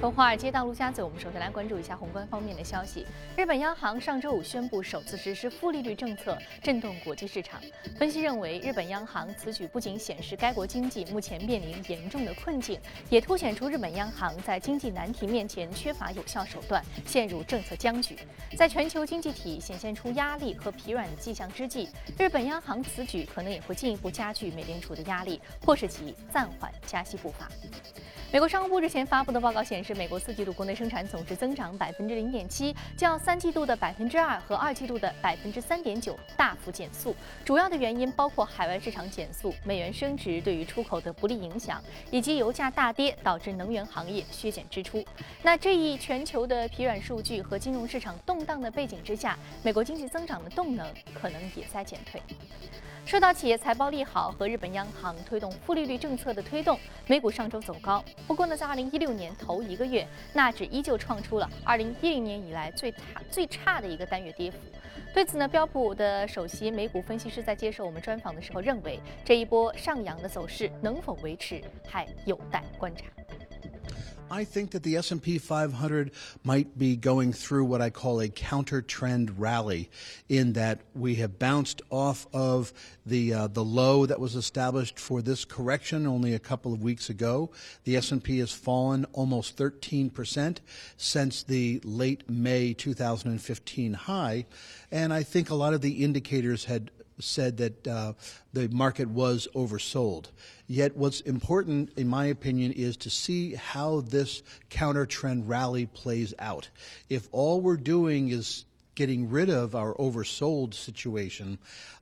从华尔街到陆家嘴，我们首先来关注一下宏观方面的消息。日本央行上周五宣布首次实施负利率政策，震动国际市场。分析认为，日本央行此举不仅显示该国经济目前面临严重的困境，也凸显出日本央行在经济难题面前缺乏有效手段，陷入政策僵局。在全球经济体显现出压力和疲软的迹象之际，日本央行此举可能也会进一步加剧美联储的压力，迫使其暂缓加息步伐。美国商务部日前发布的报告显示，是美国四季度国内生产总值增长百分之零点七，较三季度的百分之二和二季度的百分之三点九大幅减速。主要的原因包括海外市场减速、美元升值对于出口的不利影响，以及油价大跌导致能源行业削减支出。那这一全球的疲软数据和金融市场动荡的背景之下，美国经济增长的动能可能也在减退。受到企业财报利好和日本央行推动负利率政策的推动，美股上周走高。不过呢，在2016年头一个月，纳指依旧创出了2010年以来最差最差的一个单月跌幅。对此呢，标普的首席美股分析师在接受我们专访的时候认为，这一波上扬的走势能否维持，还有待观察。I think that the S&P 500 might be going through what I call a counter trend rally in that we have bounced off of the uh, the low that was established for this correction only a couple of weeks ago. The S&P has fallen almost 13% since the late May 2015 high, and I think a lot of the indicators had said that uh, the market was oversold. Yet, what's important, in my opinion, is to see how this counter trend rally plays out. If all we're doing is getting rid of our oversold situation,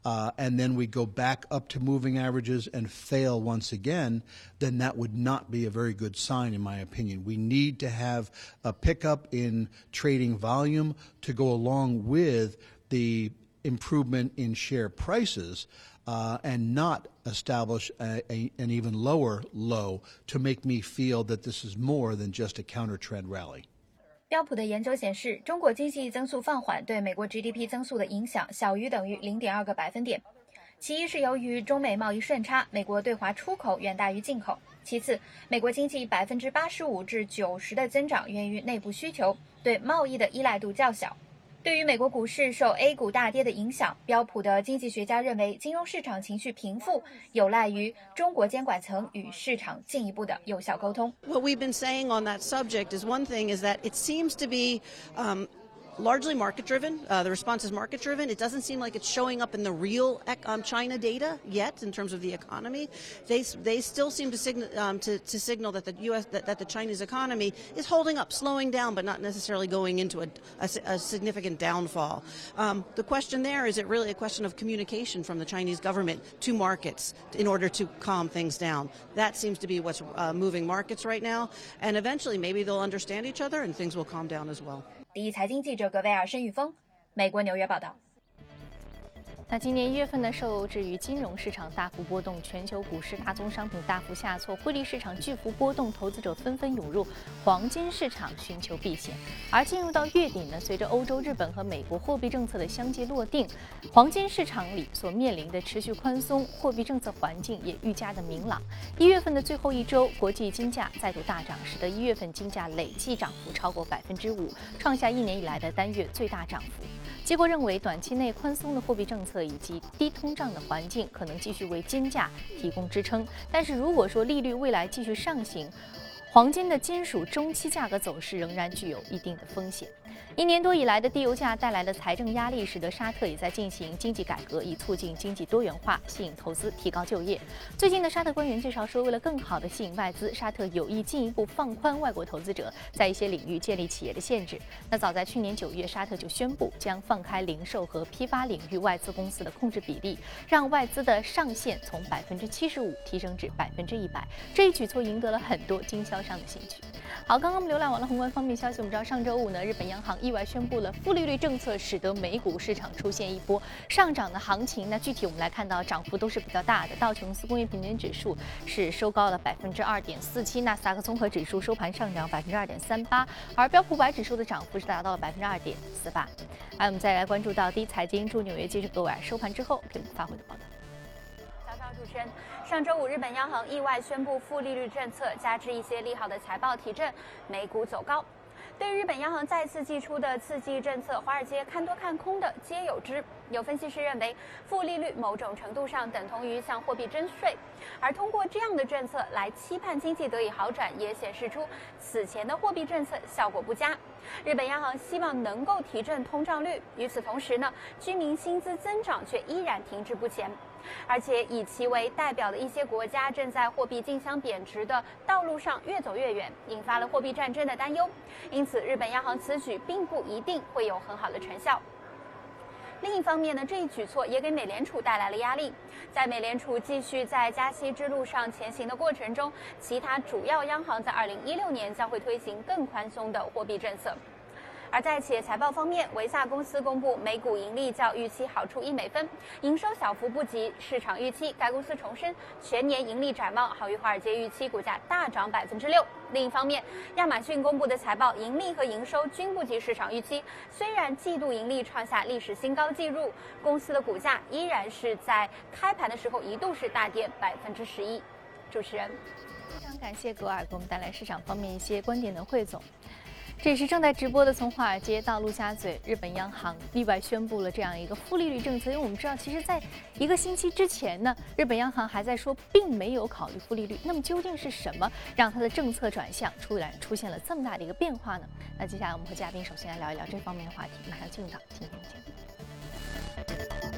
uh, and then we go back up to moving averages and fail once again, then that would not be a very good sign, in my opinion. We need to have a pickup in trading volume to go along with the improvement in share prices and not establish an even lower low to make me feel that this is more than just a counter trend rally. 标普的研究显示，中国经济增速放缓对美国 GDP 增速的影响小于等于0.2个百分点。其一是由于中美贸易顺差，美国对华出口远大于进口；其次，美国经济百分之八十五至九十的增长源于内部需求，对贸易的依赖度较小。对于美国股市受 A 股大跌的影响，标普的经济学家认为，金融市场情绪平复有赖于中国监管层与市场进一步的有效沟通。What we've been saying on that subject is one thing is that it seems to be um, largely market driven. Uh, the response is market driven. It doesn't seem like it's showing up in the real um, China data yet in terms of the economy. They, they still seem to, signal, um, to, to signal that the U.S. That, that, the Chinese economy is holding up, slowing down, but not necessarily going into a, a, a significant downfall. Um, the question there is it really a question of communication from the Chinese government to markets in order to calm things down. That seems to be what's uh, moving markets right now, and eventually maybe they'll understand each other and things will calm down as well. 第一财经记者格威尔、申玉峰，美国纽约报道。那今年一月份呢，受制于金融市场大幅波动，全球股市大宗商品大幅下挫，汇率市场巨幅波动，投资者纷纷涌入黄金市场寻求避险。而进入到月底呢，随着欧洲、日本和美国货币政策的相继落定，黄金市场里所面临的持续宽松货币政策环境也愈加的明朗。一月份的最后一周，国际金价再度大涨，使得一月份金价累计涨幅超过百分之五，创下一年以来的单月最大涨幅。机构认为，短期内宽松的货币政策以及低通胀的环境可能继续为金价提供支撑。但是，如果说利率未来继续上行，黄金的金属中期价格走势仍然具有一定的风险。一年多以来的低油价带来的财政压力，使得沙特也在进行经济改革，以促进经济多元化、吸引投资、提高就业。最近的沙特官员介绍说，为了更好地吸引外资，沙特有意进一步放宽外国投资者在一些领域建立企业的限制。那早在去年九月，沙特就宣布将放开零售和批发领域外资公司的控制比例，让外资的上限从百分之七十五提升至百分之一百。这一举措赢得了很多经销商的兴趣。好，刚刚我们浏览完了宏观方面消息，我们知道上周五呢，日本央行行意外宣布了负利率政策，使得美股市场出现一波上涨的行情。那具体我们来看到，涨幅都是比较大的。道琼斯工业平均指数是收高了百分之二点四七，纳斯达克综合指数收盘上涨百分之二点三八，而标普百指数的涨幅是达到了百分之二点四八。来，我们再来关注到第一财经驻纽约记者各位收盘之后给我们发回的报道。主持人，上周五日本央行意外宣布负利率政策，加之一些利好的财报提振，美股走高。对日本央行再次祭出的刺激政策，华尔街看多看空的皆有之。有分析师认为，负利率某种程度上等同于向货币征税，而通过这样的政策来期盼经济得以好转，也显示出此前的货币政策效果不佳。日本央行希望能够提振通胀率，与此同时呢，居民薪资增长却依然停滞不前。而且以其为代表的一些国家正在货币竞相贬值的道路上越走越远，引发了货币战争的担忧。因此，日本央行此举并不一定会有很好的成效。另一方面呢，这一举措也给美联储带来了压力。在美联储继续在加息之路上前行的过程中，其他主要央行在2016年将会推行更宽松的货币政策。而在企业财报方面，维萨公司公布每股盈利较预期好出一美分，营收小幅不及市场预期。该公司重申全年盈利展望好于华尔街预期，股价大涨百分之六。另一方面，亚马逊公布的财报盈利和营收均不及市场预期，虽然季度盈利创下历史新高纪录，公司的股价依然是在开盘的时候一度是大跌百分之十一。主持人，非常感谢格尔给我们带来市场方面一些观点的汇总。这也是正在直播的，从华尔街到陆家嘴，日本央行意外宣布了这样一个负利率政策。因为我们知道，其实在一个星期之前呢，日本央行还在说并没有考虑负利率。那么究竟是什么让它的政策转向出来出现了这么大的一个变化呢？那接下来我们和嘉宾首先来聊一聊这方面的话题。马上进入到今天的节目。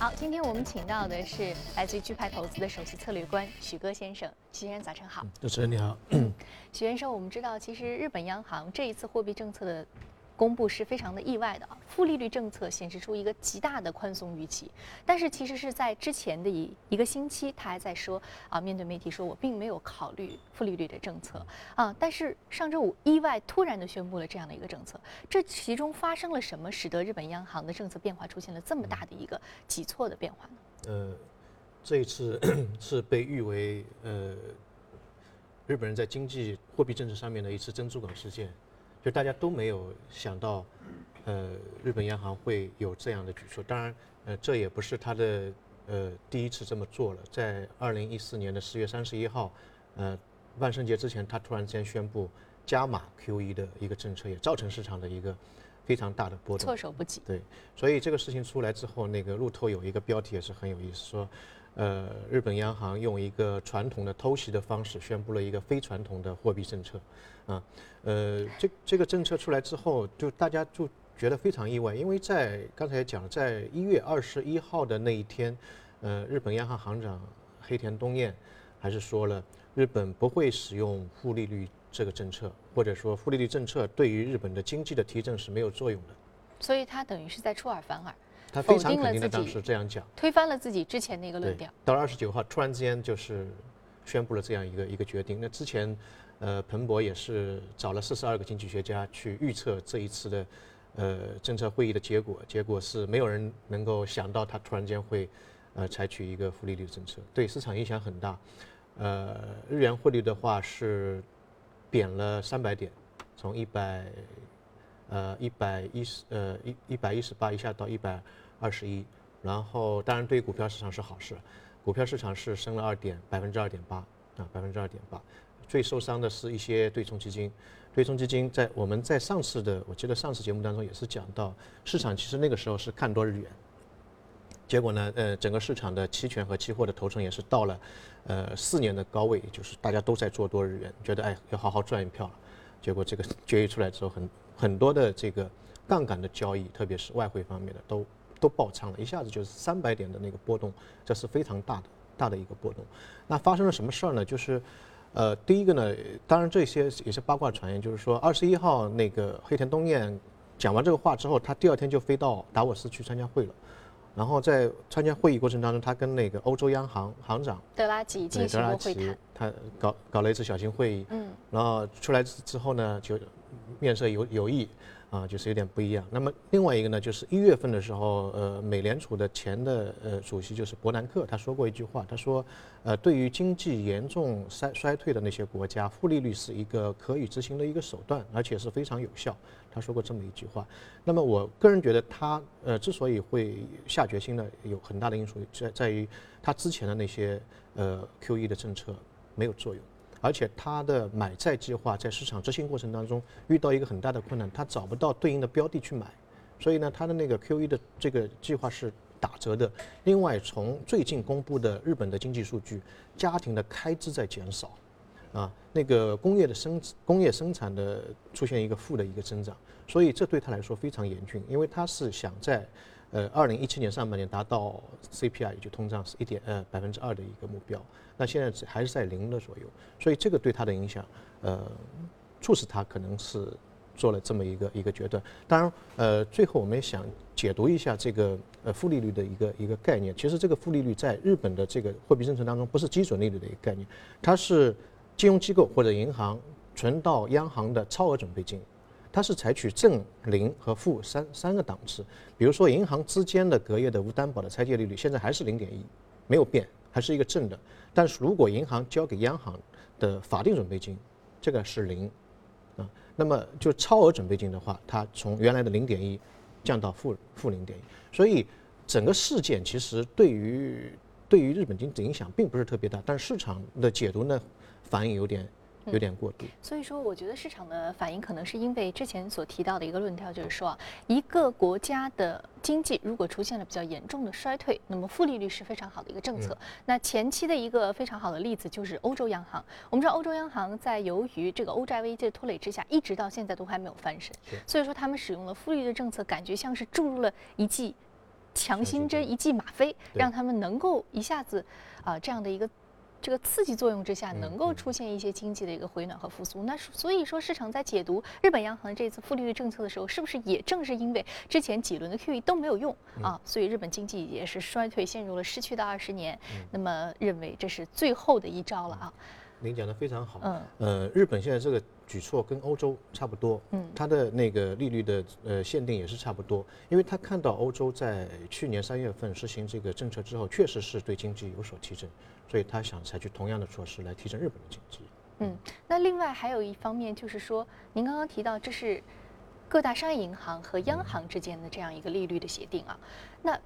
好，今天我们请到的是来自于钜派投资的首席策略官许戈先生。许先生，早晨好。主持人你好。许先生，我们知道，其实日本央行这一次货币政策的。公布是非常的意外的啊，负利率政策显示出一个极大的宽松预期，但是其实是在之前的一一个星期，他还在说啊，面对媒体说我并没有考虑负利率的政策啊，但是上周五意外突然的宣布了这样的一个政策，这其中发生了什么，使得日本央行的政策变化出现了这么大的一个急错的变化呢？呃，这一次 是被誉为呃日本人在经济货币政策上面的一次珍珠港事件。就大家都没有想到，呃，日本央行会有这样的举措。当然，呃，这也不是他的呃第一次这么做了。在二零一四年的十月三十一号，呃，万圣节之前，他突然间宣布加码 QE 的一个政策，也造成市场的一个非常大的波动。措手不及。对，所以这个事情出来之后，那个路透有一个标题也是很有意思，说。呃，日本央行用一个传统的偷袭的方式宣布了一个非传统的货币政策，啊，呃，这这个政策出来之后，就大家就觉得非常意外，因为在刚才讲，在一月二十一号的那一天，呃，日本央行行长黑田东彦还是说了，日本不会使用负利率这个政策，或者说负利率政策对于日本的经济的提振是没有作用的，所以他等于是在出尔反尔。他非常肯定的当时这样讲，推翻了自己之前的一个论调。到了二十九号，突然之间就是宣布了这样一个一个决定。那之前，呃，彭博也是找了四十二个经济学家去预测这一次的呃政策会议的结果，结果是没有人能够想到他突然间会呃采取一个负利率政策，对市场影响很大。呃，日元汇率的话是贬了三百点，从一百。呃，一百一十，呃，一一百一十八，一下到一百二十一，然后当然对于股票市场是好事，股票市场是升了二点百分之二点八啊，百分之二点八，最受伤的是一些对冲基金，对冲基金在我们在上次的我记得上次节目当中也是讲到，市场其实那个时候是看多日元，结果呢，呃，整个市场的期权和期货的头寸也是到了，呃，四年的高位，就是大家都在做多日元，觉得哎要好好赚一票了，结果这个决议出来之后很。很多的这个杠杆的交易，特别是外汇方面的，都都爆仓了，一下子就是三百点的那个波动，这是非常大的大的一个波动。那发生了什么事儿呢？就是，呃，第一个呢，当然这些也是八卦传言，就是说二十一号那个黑田东彦讲完这个话之后，他第二天就飞到达沃斯去参加会了。然后在参加会议过程当中，他跟那个欧洲央行行长德拉吉进行过会谈，他搞搞了一次小型会议。嗯，然后出来之后呢，就面色有有异。啊，就是有点不一样。那么另外一个呢，就是一月份的时候，呃，美联储的前的呃主席就是伯南克，他说过一句话，他说，呃，对于经济严重衰衰退的那些国家，负利率是一个可以执行的一个手段，而且是非常有效。他说过这么一句话。那么我个人觉得，他呃之所以会下决心呢，有很大的因素在在于他之前的那些呃 QE 的政策没有作用。而且它的买债计划在市场执行过程当中遇到一个很大的困难，它找不到对应的标的去买，所以呢，它的那个 QE 的这个计划是打折的。另外，从最近公布的日本的经济数据，家庭的开支在减少，啊，那个工业的生工业生产的出现一个负的一个增长，所以这对他来说非常严峻，因为他是想在。呃，二零一七年上半年达到 CPI 也就通胀是一点呃百分之二的一个目标，那现在还是在零的左右，所以这个对它的影响，呃，促使它可能是做了这么一个一个决断。当然，呃，最后我们也想解读一下这个呃负利率的一个一个概念。其实这个负利率在日本的这个货币政策当中不是基准利率的一个概念，它是金融机构或者银行存到央行的超额准备金。它是采取正零和负三三个档次，比如说银行之间的隔夜的无担保的拆借利率现在还是零点一，没有变，还是一个正的。但是如果银行交给央行的法定准备金，这个是零，啊，那么就超额准备金的话，它从原来的零点一降到负负零点一，所以整个事件其实对于对于日本经济影响并不是特别大，但市场的解读呢反应有点。有点过度，所以说，我觉得市场的反应可能是因为之前所提到的一个论调，就是说，一个国家的经济如果出现了比较严重的衰退，那么负利率是非常好的一个政策。那前期的一个非常好的例子就是欧洲央行。我们知道，欧洲央行在由于这个欧债危机的拖累之下，一直到现在都还没有翻身。所以说，他们使用了负利率政策，感觉像是注入了一剂强心针、一剂吗啡，让他们能够一下子啊这样的一个。这个刺激作用之下，能够出现一些经济的一个回暖和复苏。那所以说，市场在解读日本央行这次负利率政策的时候，是不是也正是因为之前几轮的 QE 都没有用啊，所以日本经济也是衰退，陷入了失去的二十年。那么认为这是最后的一招了啊。您讲的非常好。嗯。呃，日本现在这个举措跟欧洲差不多。嗯。它的那个利率的呃限定也是差不多，因为他看到欧洲在去年三月份实行这个政策之后，确实是对经济有所提振。所以他想采取同样的措施来提升日本的经济。嗯，那另外还有一方面就是说，您刚刚提到这是各大商业银行和央行之间的这样一个利率的协定啊，那。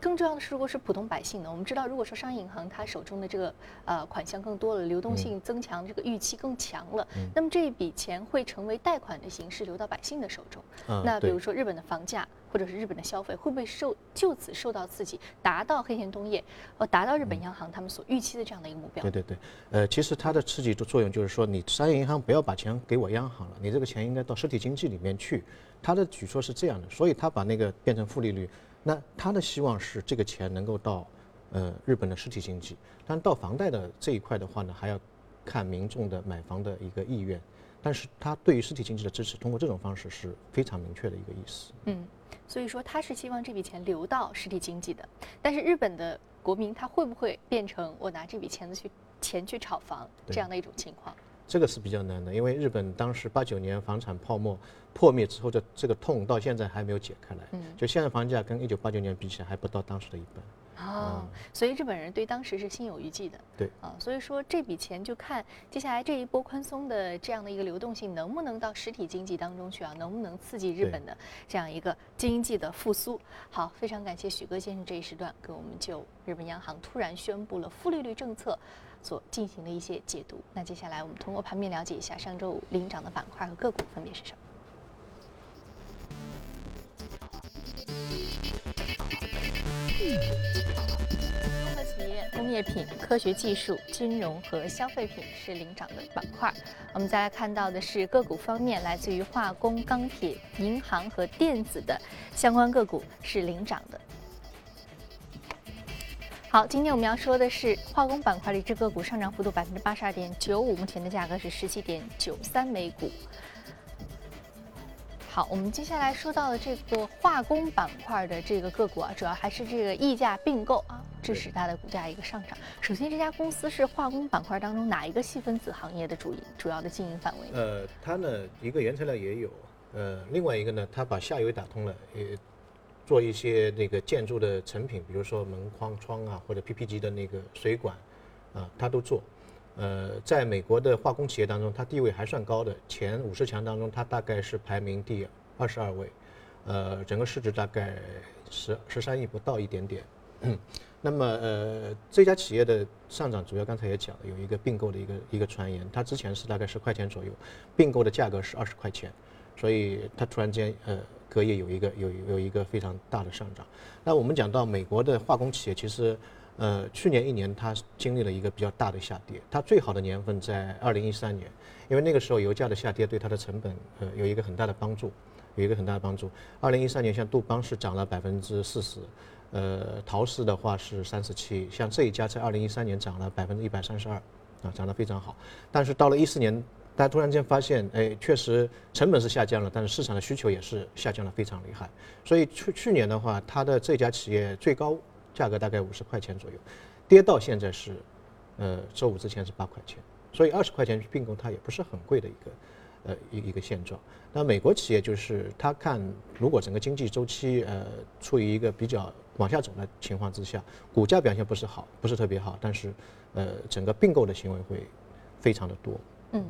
更重要的是，如果是普通百姓呢？我们知道，如果说商业银行它手中的这个呃款项更多了，流动性增强，这个预期更强了，那么这一笔钱会成为贷款的形式流到百姓的手中。那比如说日本的房价或者是日本的消费，会不会受就此受到刺激，达到黑田东业呃达到日本央行他们所预期的这样的一个目标？对对对，呃，其实它的刺激的作用就是说，你商业银行不要把钱给我央行了，你这个钱应该到实体经济里面去。它的举措是这样的，所以它把那个变成负利率。那他的希望是这个钱能够到，呃，日本的实体经济。但到房贷的这一块的话呢，还要看民众的买房的一个意愿。但是他对于实体经济的支持，通过这种方式是非常明确的一个意思。嗯，所以说他是希望这笔钱流到实体经济的。但是日本的国民他会不会变成我拿这笔钱子去钱去炒房这样的一种情况？这个是比较难的，因为日本当时八九年房产泡沫破灭之后的这个痛到现在还没有解开来。嗯，就现在房价跟一九八九年比起来还不到当时的一半。哦，所以日本人对当时是心有余悸的。对。啊，所以说这笔钱就看接下来这一波宽松的这样的一个流动性能不能到实体经济当中去啊，能不能刺激日本的这样一个经济的复苏？好，非常感谢许哥先生这一时段给我们就日本央行突然宣布了负利率政策。所进行的一些解读。那接下来我们通过盘面了解一下上周五领涨的板块和个股分别是什么。综合企业、工业品、科学技术、金融和消费品是领涨的板块。我们再来看到的是个股方面，来自于化工、钢铁、银行和电子的相关个股是领涨的。好，今天我们要说的是化工板块的一只个股上涨幅度百分之八十二点九五，目前的价格是十七点九三每股。好，我们接下来说到的这个化工板块的这个个股啊，主要还是这个溢价并购啊。致使它的股价一个上涨。首先，这家公司是化工板块当中哪一个细分子行业的主主要的经营范围？呃，它呢一个原材料也有，呃，另外一个呢，它把下游打通了，也做一些那个建筑的成品，比如说门框窗啊，或者 PP 级的那个水管，啊，它都做。呃，在美国的化工企业当中，它地位还算高的，前五十强当中，它大概是排名第二十二位，呃，整个市值大概十十三亿不到一点点。那么，呃，这家企业的上涨主要刚才也讲了，有一个并购的一个一个传言，它之前是大概十块钱左右，并购的价格是二十块钱，所以它突然间呃隔夜有一个有有一个非常大的上涨。那我们讲到美国的化工企业，其实。呃，去年一年它经历了一个比较大的下跌，它最好的年份在二零一三年，因为那个时候油价的下跌对它的成本呃有一个很大的帮助，有一个很大的帮助。二零一三年像杜邦是涨了百分之四十，呃，陶氏的话是三十七，像这一家在二零一三年涨了百分之一百三十二，啊，涨得非常好。但是到了一四年，大家突然间发现，哎，确实成本是下降了，但是市场的需求也是下降了非常厉害。所以去去年的话，它的这家企业最高。价格大概五十块钱左右，跌到现在是，呃，周五之前是八块钱，所以二十块钱去并购它也不是很贵的一个，呃，一一个现状。那美国企业就是它看，如果整个经济周期呃处于一个比较往下走的情况之下，股价表现不是好，不是特别好，但是呃，整个并购的行为会非常的多。嗯，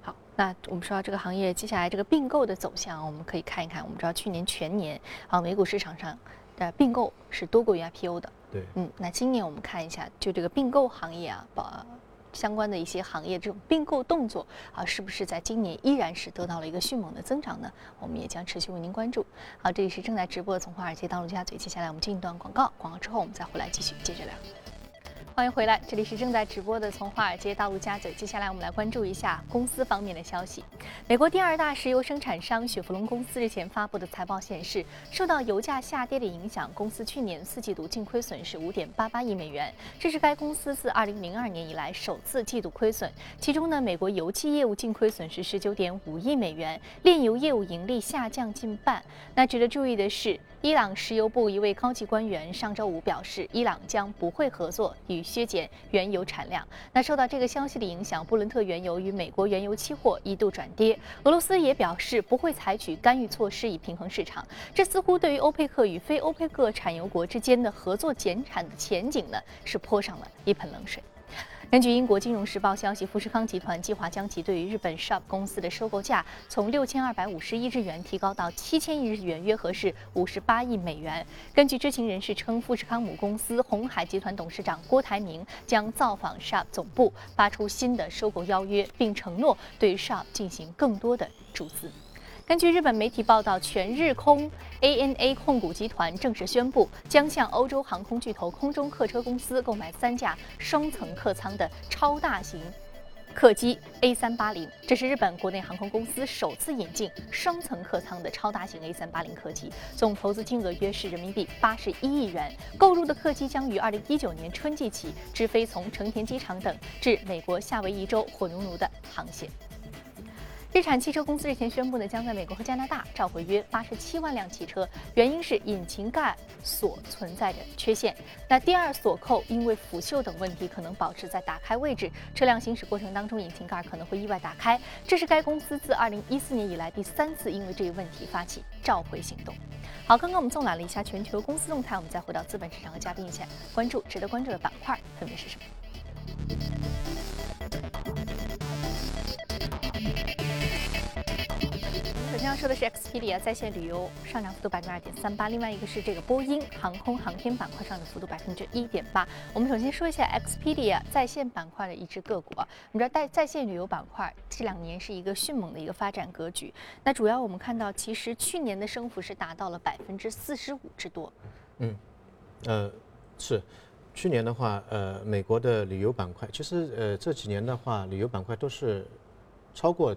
好，那我们说到这个行业接下来这个并购的走向，我们可以看一看。我们知道去年全年啊，美股市场上。呃，并购是多过于 IPO 的。对，嗯，那今年我们看一下，就这个并购行业啊，把相关的一些行业这种并购动作啊，是不是在今年依然是得到了一个迅猛的增长呢？我们也将持续为您关注。好，这里是正在直播的从华尔街到陆家嘴，接下来我们进一段广告，广告之后我们再回来继续接着聊。欢迎回来，这里是正在直播的从华尔街到陆家嘴。接下来我们来关注一下公司方面的消息。美国第二大石油生产商雪佛龙公司日前发布的财报显示，受到油价下跌的影响，公司去年四季度净亏损是五点八八亿美元，这是该公司自二零零二年以来首次季度亏损。其中呢，美国油气业务净亏损是十九点五亿美元，炼油业务盈利下降近半。那值得注意的是。伊朗石油部一位高级官员上周五表示，伊朗将不会合作与削减原油产量。那受到这个消息的影响，布伦特原油与美国原油期货一度转跌。俄罗斯也表示不会采取干预措施以平衡市场。这似乎对于欧佩克与非欧佩克产油国之间的合作减产的前景呢，是泼上了一盆冷水。根据英国金融时报消息，富士康集团计划将其对于日本 Shop 公司的收购价从六千二百五十亿日元提高到七千亿日元，约合是五十八亿美元。根据知情人士称，富士康母公司红海集团董事长郭台铭将造访 Shop 总部，发出新的收购邀约，并承诺对 Shop 进行更多的注资。根据日本媒体报道，全日空 ANA 控股集团正式宣布，将向欧洲航空巨头空中客车公司购买三架双层客舱的超大型客机 A380。这是日本国内航空公司首次引进双层客舱的超大型 A380 客机，总投资金额约是人民币八十一亿元。购入的客机将于二零一九年春季起直飞从成田机场等至美国夏威夷州火奴奴的航线。日产汽车公司日前宣布呢，将在美国和加拿大召回约八十七万辆汽车，原因是引擎盖锁存在着缺陷。那第二锁扣因为腐锈等问题可能保持在打开位置，车辆行驶过程当中引擎盖可能会意外打开。这是该公司自二零一四年以来第三次因为这一问题发起召回行动。好，刚刚我们纵览了一下全球公司动态，我们再回到资本市场和嘉宾一起关注值得关注的板块分别是什么？说的是 Expedia 在线旅游上涨幅度百分之二点三八，另外一个是这个波音航空航天板块上涨幅度百分之一点八。我们首先说一下 Expedia 在线板块的一只个股啊，我们知道在在线旅游板块这两年是一个迅猛的一个发展格局。那主要我们看到，其实去年的升幅是达到了百分之四十五之多。嗯，呃，是，去年的话，呃，美国的旅游板块，其实呃这几年的话，旅游板块都是超过。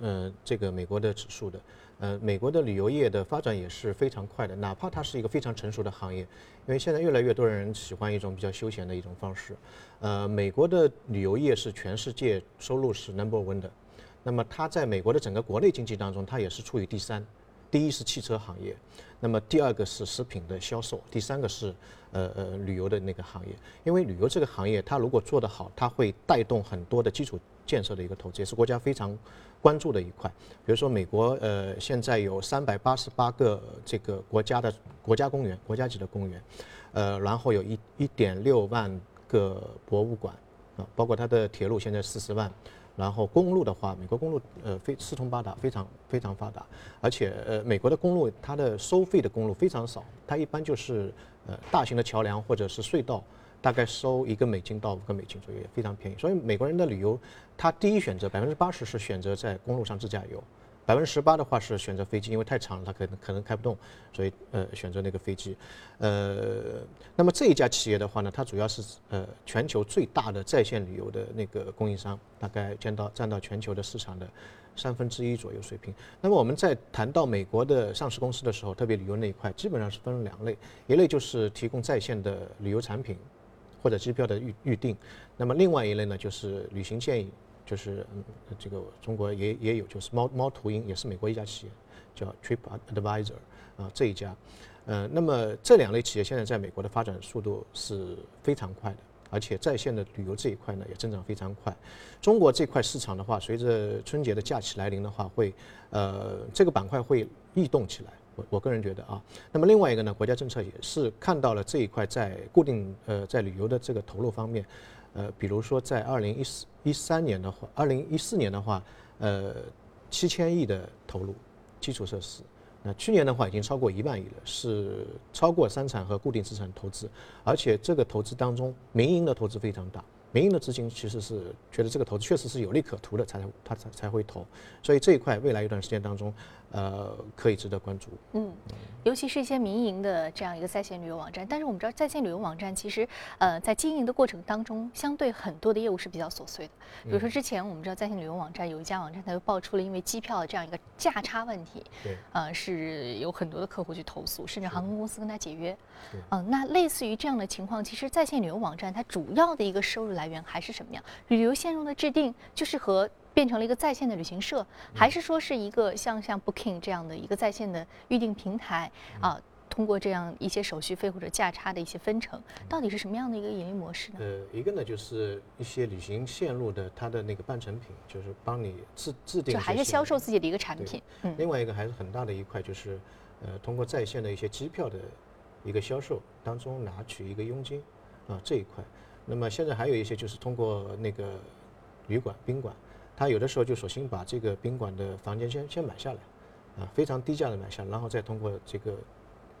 呃，这个美国的指数的，呃，美国的旅游业的发展也是非常快的，哪怕它是一个非常成熟的行业，因为现在越来越多人喜欢一种比较休闲的一种方式。呃，美国的旅游业是全世界收入是 number one 的，那么它在美国的整个国内经济当中，它也是处于第三。第一是汽车行业，那么第二个是食品的销售，第三个是呃呃旅游的那个行业。因为旅游这个行业，它如果做得好，它会带动很多的基础建设的一个投资，也是国家非常关注的一块。比如说美国呃现在有三百八十八个这个国家的国家公园，国家级的公园，呃，然后有一一点六万个博物馆啊，包括它的铁路现在四十万。然后公路的话，美国公路呃非四通八达，非常非常发达，而且呃美国的公路它的收费的公路非常少，它一般就是呃大型的桥梁或者是隧道，大概收一个美金到五个美金左右，也非常便宜。所以美国人的旅游，他第一选择百分之八十是选择在公路上自驾游。百分之十八的话是选择飞机，因为太长了，他可能可能开不动，所以呃选择那个飞机。呃，那么这一家企业的话呢，它主要是呃全球最大的在线旅游的那个供应商，大概占到占到全球的市场的三分之一左右水平。那么我们在谈到美国的上市公司的时候，特别旅游那一块，基本上是分两类，一类就是提供在线的旅游产品或者机票的预预订，那么另外一类呢就是旅行建议。就是嗯，这个中国也也有，就是猫猫途鹰也是美国一家企业，叫 Trip Advisor 啊这一家，呃，那么这两类企业现在在美国的发展速度是非常快的，而且在线的旅游这一块呢也增长非常快。中国这块市场的话，随着春节的假期来临的话，会呃这个板块会异动起来。我我个人觉得啊，那么另外一个呢，国家政策也是看到了这一块在固定呃在旅游的这个投入方面。呃，比如说在二零一四一三年的话，二零一四年的话，呃，七千亿的投入基础设施，那去年的话已经超过一万亿了，是超过三产和固定资产投资，而且这个投资当中，民营的投资非常大。民营的资金其实是觉得这个投资确实是有利可图的，才他才才会投，所以这一块未来一段时间当中，呃，可以值得关注。嗯，尤其是一些民营的这样一个在线旅游网站，但是我们知道在线旅游网站其实，呃，在经营的过程当中，相对很多的业务是比较琐碎的。比如说之前我们知道在线旅游网站有一家网站，它就爆出了因为机票的这样一个价差问题，对，呃，是有很多的客户去投诉，甚至航空公司跟他解约。嗯，那类似于这样的情况，其实在线旅游网站它主要的一个收入来源还是什么样？旅游线路的制定就是和变成了一个在线的旅行社，还是说是一个像像 Booking 这样的一个在线的预订平台啊？通过这样一些手续费或者价差的一些分成，到底是什么样的一个盈利模式呢？呃，一个呢就是一些旅行线路的它的那个半成品，就是帮你制制定，就还是销售自己的一个产品。嗯。另外一个还是很大的一块，就是呃通过在线的一些机票的。一个销售当中拿取一个佣金，啊这一块，那么现在还有一些就是通过那个旅馆宾馆，他有的时候就索性把这个宾馆的房间先先买下来，啊非常低价的买下，然后再通过这个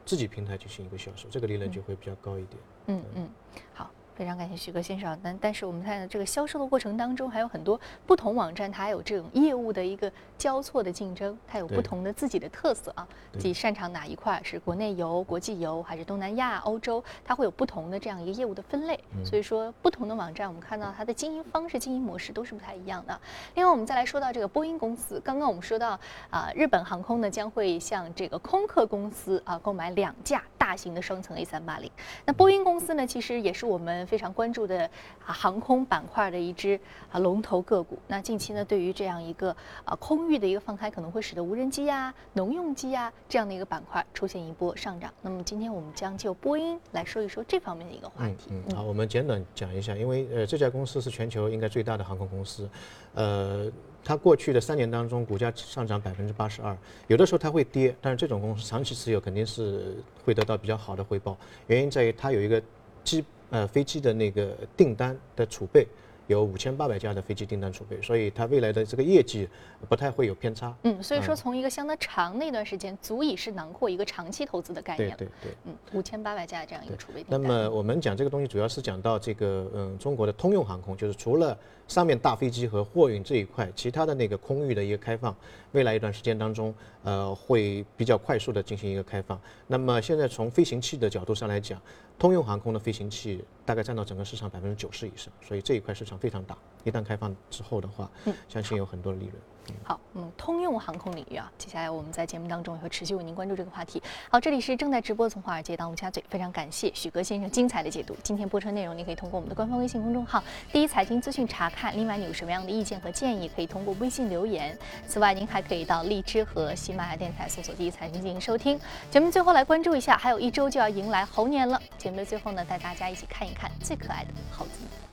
自己平台进行一个销售，这个利润就会比较高一点。嗯嗯，好。非常感谢徐哥先生，但但是我们看这个销售的过程当中，还有很多不同网站，它有这种业务的一个交错的竞争，它有不同的自己的特色啊，自己擅长哪一块，是国内游、国际游，还是东南亚、欧洲，它会有不同的这样一个业务的分类。所以说，不同的网站，我们看到它的经营方式、经营模式都是不太一样的。另外，我们再来说到这个波音公司，刚刚我们说到啊，日本航空呢将会向这个空客公司啊购买两架大型的双层 A380。那波音公司呢，其实也是我们。非常关注的啊航空板块的一只啊龙头个股。那近期呢，对于这样一个啊空域的一个放开，可能会使得无人机啊、农用机啊这样的一个板块出现一波上涨。那么今天我们将就波音来说一说这方面的一个话题。嗯，好，我们简短讲一下，因为呃这家公司是全球应该最大的航空公司，呃它过去的三年当中股价上涨百分之八十二，有的时候它会跌，但是这种公司长期持有肯定是会得到比较好的回报。原因在于它有一个基。呃，飞机的那个订单的储备有五千八百架的飞机订单储备，所以它未来的这个业绩不太会有偏差。嗯，所以说从一个相当长那段时间，足以是囊括一个长期投资的概念。对对对。嗯，五千八百架这样一个储备。那么我们讲这个东西，主要是讲到这个嗯，中国的通用航空，就是除了上面大飞机和货运这一块，其他的那个空域的一个开放，未来一段时间当中，呃，会比较快速的进行一个开放。那么现在从飞行器的角度上来讲。通用航空的飞行器大概占到整个市场百分之九十以上，所以这一块市场非常大。一旦开放之后的话，相信有很多的利润。好，嗯，通用航空领域啊，接下来我们在节目当中也会持续为您关注这个话题。好，这里是正在直播从华尔街到陆家嘴，非常感谢许戈先生精彩的解读。今天播出内容，您可以通过我们的官方微信公众号“第一财经资讯”查看。另外，你有什么样的意见和建议，可以通过微信留言。此外，您还可以到荔枝和喜马拉雅电台搜索“第一财经”进行收听。节目最后来关注一下，还有一周就要迎来猴年了。节目的最后呢，带大家一起看一看最可爱的猴子。